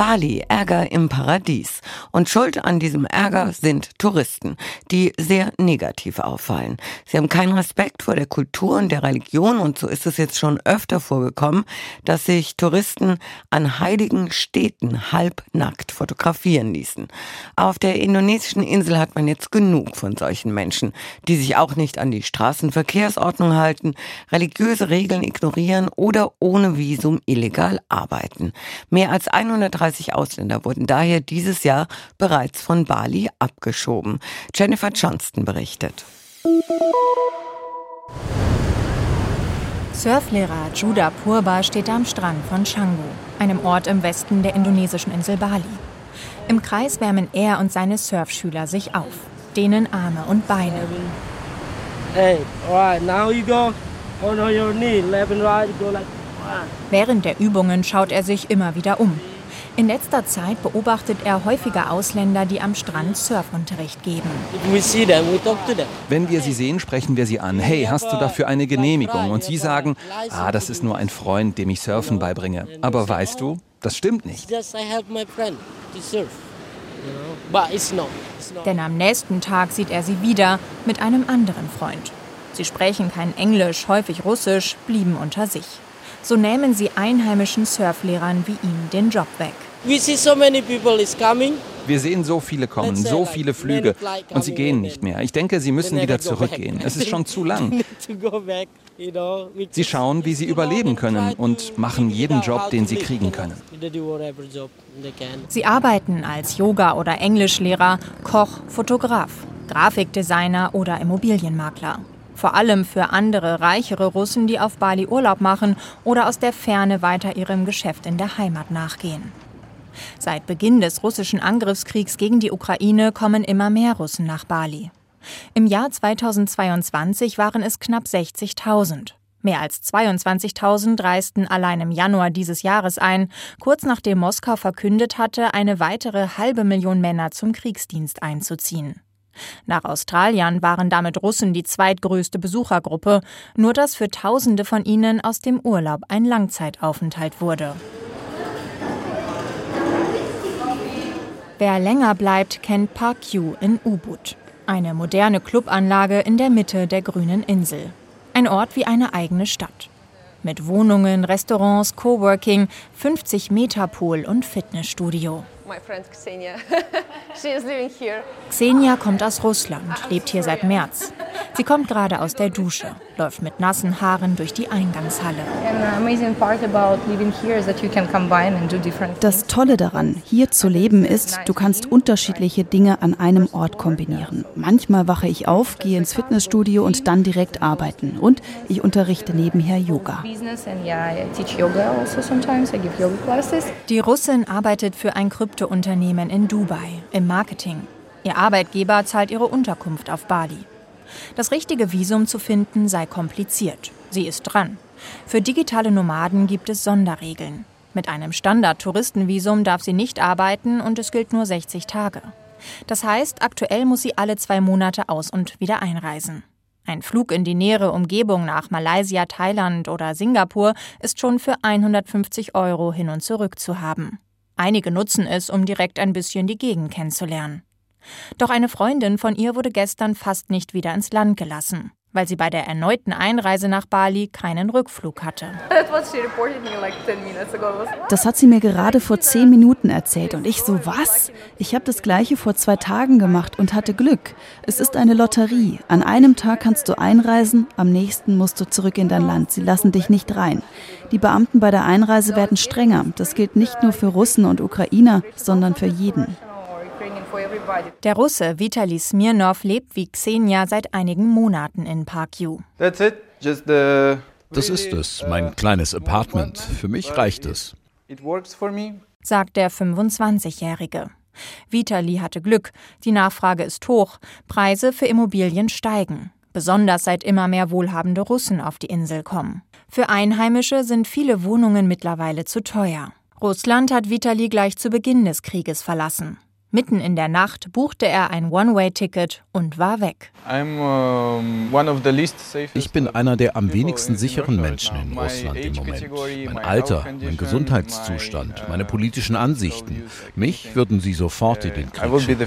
Bali, Ärger im Paradies. Und schuld an diesem Ärger sind Touristen, die sehr negativ auffallen. Sie haben keinen Respekt vor der Kultur und der Religion und so ist es jetzt schon öfter vorgekommen, dass sich Touristen an heiligen Städten halbnackt fotografieren ließen. Auf der indonesischen Insel hat man jetzt genug von solchen Menschen, die sich auch nicht an die Straßenverkehrsordnung halten, religiöse Regeln ignorieren oder ohne Visum illegal arbeiten. Mehr als 130 35 Ausländer wurden daher dieses Jahr bereits von Bali abgeschoben. Jennifer Johnston berichtet. Surflehrer Judah Purba steht am Strand von Canggu, einem Ort im Westen der indonesischen Insel Bali. Im Kreis wärmen er und seine Surfschüler sich auf, dehnen Arme und Beine. Hey, alright, now you go on your knee, left and right, go like. Während der Übungen schaut er sich immer wieder um. In letzter Zeit beobachtet er häufiger Ausländer, die am Strand Surfunterricht geben. Wenn wir sie sehen, sprechen wir sie an. Hey, hast du dafür eine Genehmigung? Und sie sagen, ah, das ist nur ein Freund, dem ich Surfen beibringe. Aber weißt du, das stimmt nicht. Denn am nächsten Tag sieht er sie wieder mit einem anderen Freund. Sie sprechen kein Englisch, häufig Russisch, blieben unter sich. So nehmen sie einheimischen Surflehrern wie ihm den Job weg. Wir sehen so viele kommen, so viele Flüge und sie gehen nicht mehr. Ich denke, sie müssen wieder zurückgehen. Es ist schon zu lang. Sie schauen, wie sie überleben können und machen jeden Job, den sie kriegen können. Sie arbeiten als Yoga- oder Englischlehrer, Koch, Fotograf, Grafikdesigner oder Immobilienmakler. Vor allem für andere, reichere Russen, die auf Bali Urlaub machen oder aus der Ferne weiter ihrem Geschäft in der Heimat nachgehen. Seit Beginn des russischen Angriffskriegs gegen die Ukraine kommen immer mehr Russen nach Bali. Im Jahr 2022 waren es knapp 60.000. Mehr als 22.000 reisten allein im Januar dieses Jahres ein, kurz nachdem Moskau verkündet hatte, eine weitere halbe Million Männer zum Kriegsdienst einzuziehen. Nach Australien waren damit Russen die zweitgrößte Besuchergruppe, nur dass für Tausende von ihnen aus dem Urlaub ein Langzeitaufenthalt wurde. Wer länger bleibt, kennt Park Q in Ubud. Eine moderne Clubanlage in der Mitte der grünen Insel. Ein Ort wie eine eigene Stadt. Mit Wohnungen, Restaurants, Coworking, 50 Meter Pool und Fitnessstudio. Xenia kommt aus Russland, lebt hier seit März. Sie kommt gerade aus der Dusche, läuft mit nassen Haaren durch die Eingangshalle. Das Tolle daran, hier zu leben, ist, du kannst unterschiedliche Dinge an einem Ort kombinieren. Manchmal wache ich auf, gehe ins Fitnessstudio und dann direkt arbeiten. Und ich unterrichte nebenher Yoga. Also die Russin arbeitet für ein Kryptounternehmen in Dubai im Marketing. Ihr Arbeitgeber zahlt ihre Unterkunft auf Bali. Das richtige Visum zu finden sei kompliziert. Sie ist dran. Für digitale Nomaden gibt es Sonderregeln. Mit einem Standard-Touristenvisum darf sie nicht arbeiten und es gilt nur 60 Tage. Das heißt, aktuell muss sie alle zwei Monate aus und wieder einreisen. Ein Flug in die nähere Umgebung nach Malaysia, Thailand oder Singapur ist schon für 150 Euro hin und zurück zu haben. Einige nutzen es, um direkt ein bisschen die Gegend kennenzulernen. Doch eine Freundin von ihr wurde gestern fast nicht wieder ins Land gelassen, weil sie bei der erneuten Einreise nach Bali keinen Rückflug hatte. Das hat sie mir gerade vor zehn Minuten erzählt und ich so, was? Ich habe das gleiche vor zwei Tagen gemacht und hatte Glück. Es ist eine Lotterie. An einem Tag kannst du einreisen, am nächsten musst du zurück in dein Land. Sie lassen dich nicht rein. Die Beamten bei der Einreise werden strenger. Das gilt nicht nur für Russen und Ukrainer, sondern für jeden. Der Russe Vitali Smirnov lebt wie Xenia seit einigen Monaten in Park Yu. Das ist es, mein kleines Apartment. Für mich reicht es. Sagt der 25-Jährige. Vitali hatte Glück, die Nachfrage ist hoch, Preise für Immobilien steigen, besonders seit immer mehr wohlhabende Russen auf die Insel kommen. Für Einheimische sind viele Wohnungen mittlerweile zu teuer. Russland hat Vitali gleich zu Beginn des Krieges verlassen. Mitten in der Nacht buchte er ein One-Way-Ticket und war weg. Ich bin einer der am wenigsten sicheren Menschen in Russland im Moment. Mein Alter, mein Gesundheitszustand, meine politischen Ansichten. Mich würden sie sofort in den Krieg schicken.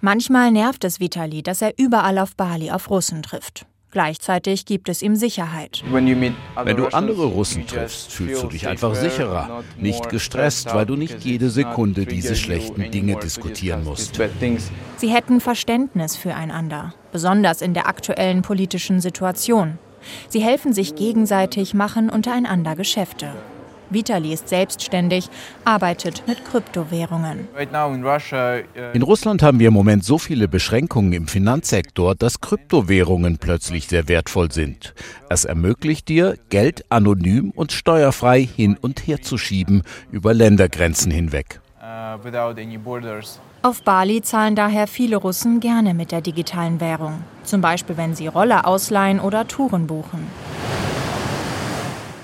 Manchmal nervt es Vitali, dass er überall auf Bali auf Russen trifft. Gleichzeitig gibt es ihm Sicherheit. Wenn du andere Russen triffst, fühlst du dich einfach sicherer, nicht gestresst, weil du nicht jede Sekunde diese schlechten Dinge diskutieren musst. Sie hätten Verständnis füreinander, besonders in der aktuellen politischen Situation. Sie helfen sich gegenseitig, machen untereinander Geschäfte. Vitali ist selbstständig, arbeitet mit Kryptowährungen. Uh, in Russland haben wir im Moment so viele Beschränkungen im Finanzsektor, dass Kryptowährungen plötzlich sehr wertvoll sind. Es ermöglicht dir, Geld anonym und steuerfrei hin und her zu schieben über Ländergrenzen hinweg. Uh, Auf Bali zahlen daher viele Russen gerne mit der digitalen Währung, zum Beispiel wenn sie Roller ausleihen oder Touren buchen.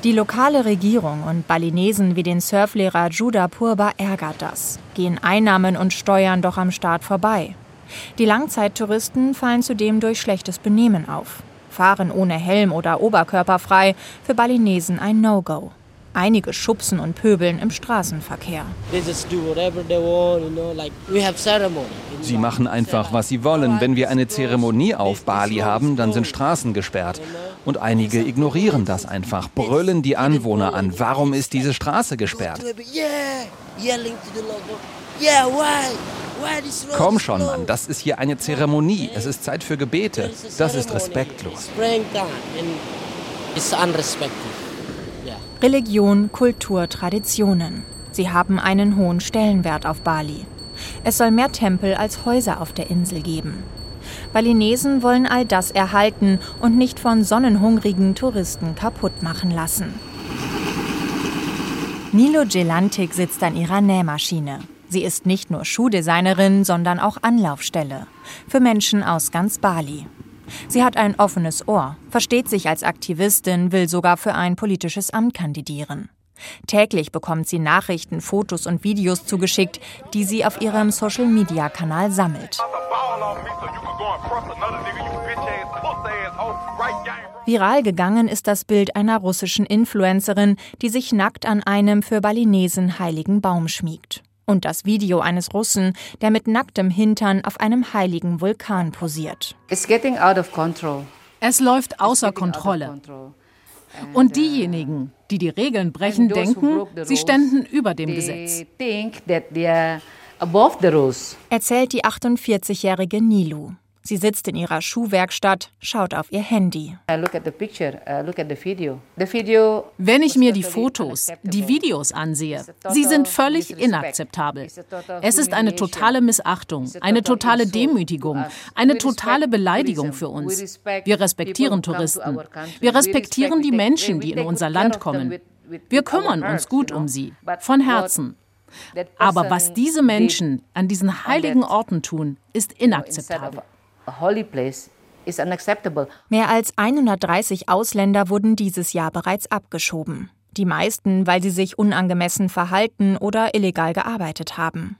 Die lokale Regierung und Balinesen wie den Surflehrer Judah Purba ärgert das. Gehen Einnahmen und Steuern doch am Staat vorbei. Die Langzeittouristen fallen zudem durch schlechtes Benehmen auf. Fahren ohne Helm oder oberkörperfrei für Balinesen ein No-Go. Einige schubsen und pöbeln im Straßenverkehr. Sie machen einfach, was sie wollen. Wenn wir eine Zeremonie auf Bali haben, dann sind Straßen gesperrt. Und einige ignorieren das einfach, brüllen die Anwohner an. Warum ist diese Straße gesperrt? Komm schon, Mann, das ist hier eine Zeremonie. Es ist Zeit für Gebete. Das ist respektlos. Religion, Kultur, Traditionen. Sie haben einen hohen Stellenwert auf Bali. Es soll mehr Tempel als Häuser auf der Insel geben. Balinesen wollen all das erhalten und nicht von sonnenhungrigen Touristen kaputt machen lassen. Nilo Gelantik sitzt an ihrer Nähmaschine. Sie ist nicht nur Schuhdesignerin, sondern auch Anlaufstelle für Menschen aus ganz Bali. Sie hat ein offenes Ohr, versteht sich als Aktivistin, will sogar für ein politisches Amt kandidieren. Täglich bekommt sie Nachrichten, Fotos und Videos zugeschickt, die sie auf ihrem Social-Media-Kanal sammelt. Viral gegangen ist das Bild einer russischen Influencerin, die sich nackt an einem für Balinesen heiligen Baum schmiegt. Und das Video eines Russen, der mit nacktem Hintern auf einem heiligen Vulkan posiert. Es läuft außer Kontrolle. Und diejenigen, die die Regeln brechen, denken, sie ständen über dem Gesetz. Erzählt die 48-jährige Nilu. Sie sitzt in ihrer Schuhwerkstatt, schaut auf ihr Handy. Wenn ich mir die Fotos, die Videos ansehe, sie sind völlig inakzeptabel. Es ist eine totale Missachtung, eine totale Demütigung, eine totale Beleidigung für uns. Wir respektieren Touristen. Wir respektieren die Menschen, die in unser Land kommen. Wir kümmern uns gut um sie, von Herzen. Aber was diese Menschen an diesen heiligen Orten tun, ist inakzeptabel. Mehr als 130 Ausländer wurden dieses Jahr bereits abgeschoben. Die meisten, weil sie sich unangemessen verhalten oder illegal gearbeitet haben.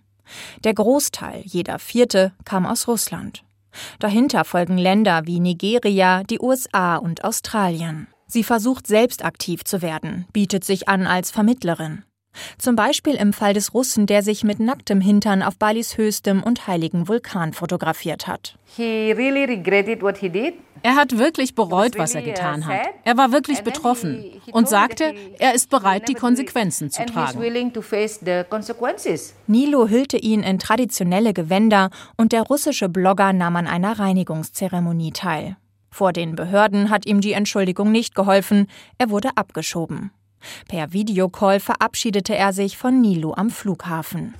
Der Großteil, jeder vierte, kam aus Russland. Dahinter folgen Länder wie Nigeria, die USA und Australien. Sie versucht selbst aktiv zu werden, bietet sich an als Vermittlerin. Zum Beispiel im Fall des Russen, der sich mit nacktem Hintern auf Balis höchstem und heiligen Vulkan fotografiert hat. Er hat wirklich bereut, was er uh, getan hat. Er war wirklich betroffen und sagte, er ist bereit, die Konsequenzen zu tragen. Nilo hüllte ihn in traditionelle Gewänder und der russische Blogger nahm an einer Reinigungszeremonie teil. Vor den Behörden hat ihm die Entschuldigung nicht geholfen, er wurde abgeschoben. Per Videocall verabschiedete er sich von Nilu am Flughafen.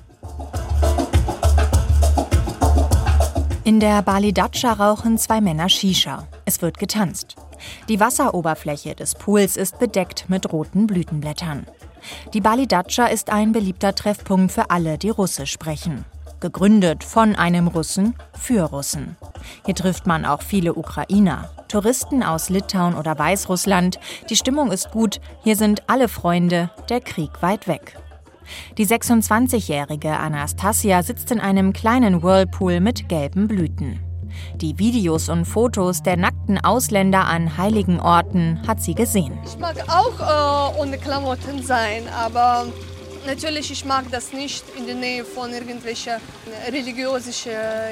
In der Bali Datscha rauchen zwei Männer Shisha. Es wird getanzt. Die Wasseroberfläche des Pools ist bedeckt mit roten Blütenblättern. Die Bali Datscha ist ein beliebter Treffpunkt für alle, die Russisch sprechen gegründet von einem Russen für Russen. Hier trifft man auch viele Ukrainer, Touristen aus Litauen oder Weißrussland. Die Stimmung ist gut, hier sind alle Freunde, der Krieg weit weg. Die 26-jährige Anastasia sitzt in einem kleinen Whirlpool mit gelben Blüten. Die Videos und Fotos der nackten Ausländer an heiligen Orten hat sie gesehen. Ich mag auch äh, ohne Klamotten sein, aber natürlich ich mag das nicht in der Nähe von irgendwelchen religiösen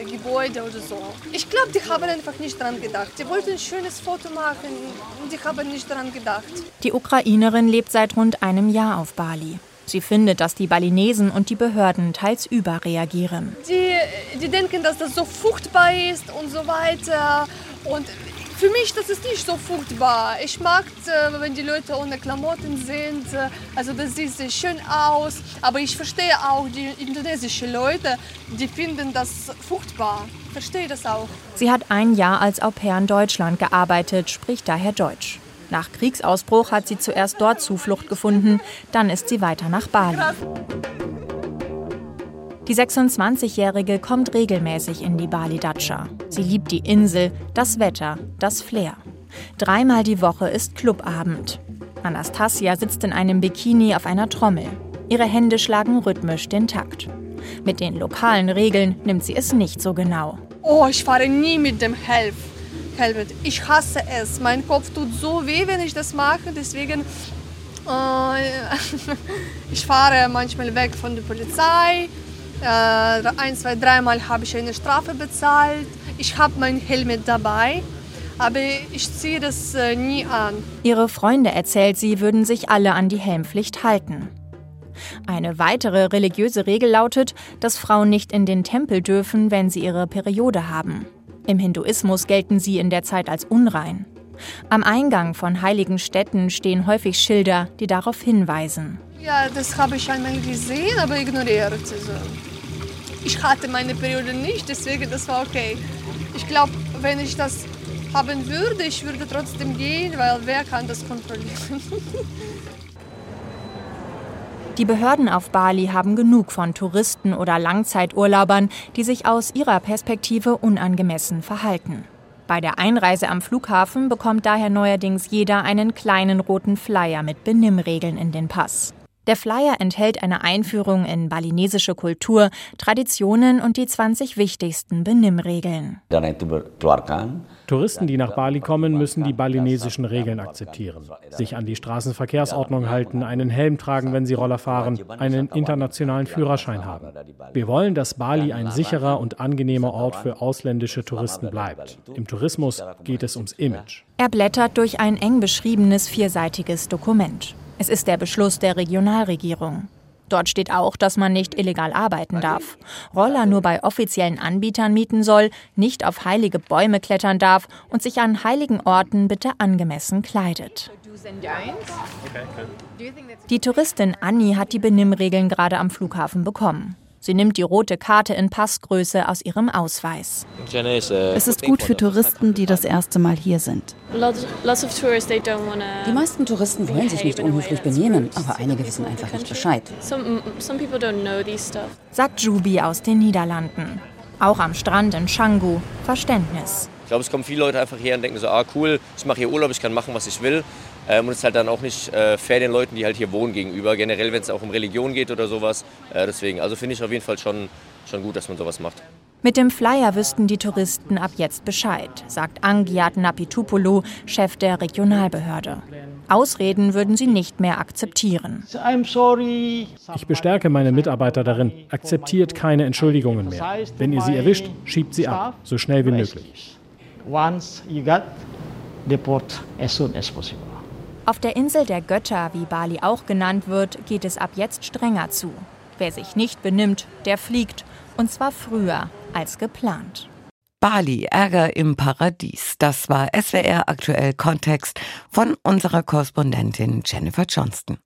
Gebäuden oder so. Ich glaube, die haben einfach nicht dran gedacht. Die wollten ein schönes Foto machen, die haben nicht dran gedacht. Die Ukrainerin lebt seit rund einem Jahr auf Bali. Sie findet, dass die Balinesen und die Behörden teils überreagieren. Die, die denken, dass das so furchtbar ist und so weiter. Und für mich das ist nicht so furchtbar. Ich mag, äh, wenn die Leute ohne Klamotten sind. Also das sieht sehr schön aus. Aber ich verstehe auch die indonesischen Leute, die finden das furchtbar. Ich verstehe das auch. Sie hat ein Jahr als Au pair in Deutschland gearbeitet, spricht daher Deutsch. Nach Kriegsausbruch hat sie zuerst dort Zuflucht gefunden, dann ist sie weiter nach Bali. Die 26-Jährige kommt regelmäßig in die Bali Datscha. Sie liebt die Insel, das Wetter, das Flair. Dreimal die Woche ist Clubabend. Anastasia sitzt in einem Bikini auf einer Trommel. Ihre Hände schlagen rhythmisch den Takt. Mit den lokalen Regeln nimmt sie es nicht so genau. Oh, ich fahre nie mit dem Helf. Helmet. Ich hasse es. Mein Kopf tut so weh, wenn ich das mache. Deswegen äh, ich fahre manchmal weg von der Polizei. Äh, ein, zwei, dreimal habe ich eine Strafe bezahlt. Ich habe mein Helmet dabei, aber ich ziehe das äh, nie an. Ihre Freunde, erzählt sie, würden sich alle an die Helmpflicht halten. Eine weitere religiöse Regel lautet, dass Frauen nicht in den Tempel dürfen, wenn sie ihre Periode haben. Im Hinduismus gelten sie in der Zeit als unrein. Am Eingang von heiligen Städten stehen häufig Schilder, die darauf hinweisen. Ja, das habe ich einmal gesehen, aber ignoriert. Also, ich hatte meine Periode nicht, deswegen das war okay. Ich glaube, wenn ich das haben würde, ich würde trotzdem gehen, weil wer kann das kontrollieren? Die Behörden auf Bali haben genug von Touristen oder Langzeiturlaubern, die sich aus ihrer Perspektive unangemessen verhalten. Bei der Einreise am Flughafen bekommt daher neuerdings jeder einen kleinen roten Flyer mit Benimmregeln in den Pass. Der Flyer enthält eine Einführung in balinesische Kultur, Traditionen und die 20 wichtigsten Benimmregeln. Touristen, die nach Bali kommen, müssen die balinesischen Regeln akzeptieren, sich an die Straßenverkehrsordnung halten, einen Helm tragen, wenn sie Roller fahren, einen internationalen Führerschein haben. Wir wollen, dass Bali ein sicherer und angenehmer Ort für ausländische Touristen bleibt. Im Tourismus geht es ums Image. Er blättert durch ein eng beschriebenes vierseitiges Dokument. Es ist der Beschluss der Regionalregierung. Dort steht auch, dass man nicht illegal arbeiten darf, Roller nur bei offiziellen Anbietern mieten soll, nicht auf heilige Bäume klettern darf und sich an heiligen Orten bitte angemessen kleidet. Die Touristin Annie hat die Benimmregeln gerade am Flughafen bekommen. Sie nimmt die rote Karte in Passgröße aus ihrem Ausweis. Es ist gut für Touristen, die das erste Mal hier sind. Die meisten Touristen wollen sich nicht unhöflich benehmen, aber einige wissen einfach nicht Bescheid. Sagt Jubi aus den Niederlanden. Auch am Strand in Canggu Verständnis. Ich glaube, es kommen viele Leute einfach her und denken so, ah cool, ich mache hier Urlaub, ich kann machen, was ich will. Ähm, und es ist halt dann auch nicht äh, fair den Leuten, die halt hier wohnen gegenüber. Generell, wenn es auch um Religion geht oder sowas. Äh, deswegen, also finde ich auf jeden Fall schon, schon gut, dass man sowas macht. Mit dem Flyer wüssten die Touristen ab jetzt Bescheid, sagt Angiat Napitupulu, Chef der Regionalbehörde. Ausreden würden sie nicht mehr akzeptieren. Ich bestärke meine Mitarbeiter darin, akzeptiert keine Entschuldigungen mehr. Wenn ihr sie erwischt, schiebt sie ab, so schnell wie möglich once you got deport as soon as possible. Auf der Insel der Götter, wie Bali auch genannt wird, geht es ab jetzt strenger zu. Wer sich nicht benimmt, der fliegt. Und zwar früher als geplant. Bali, Ärger im Paradies. Das war SWR aktuell Kontext von unserer Korrespondentin Jennifer Johnston.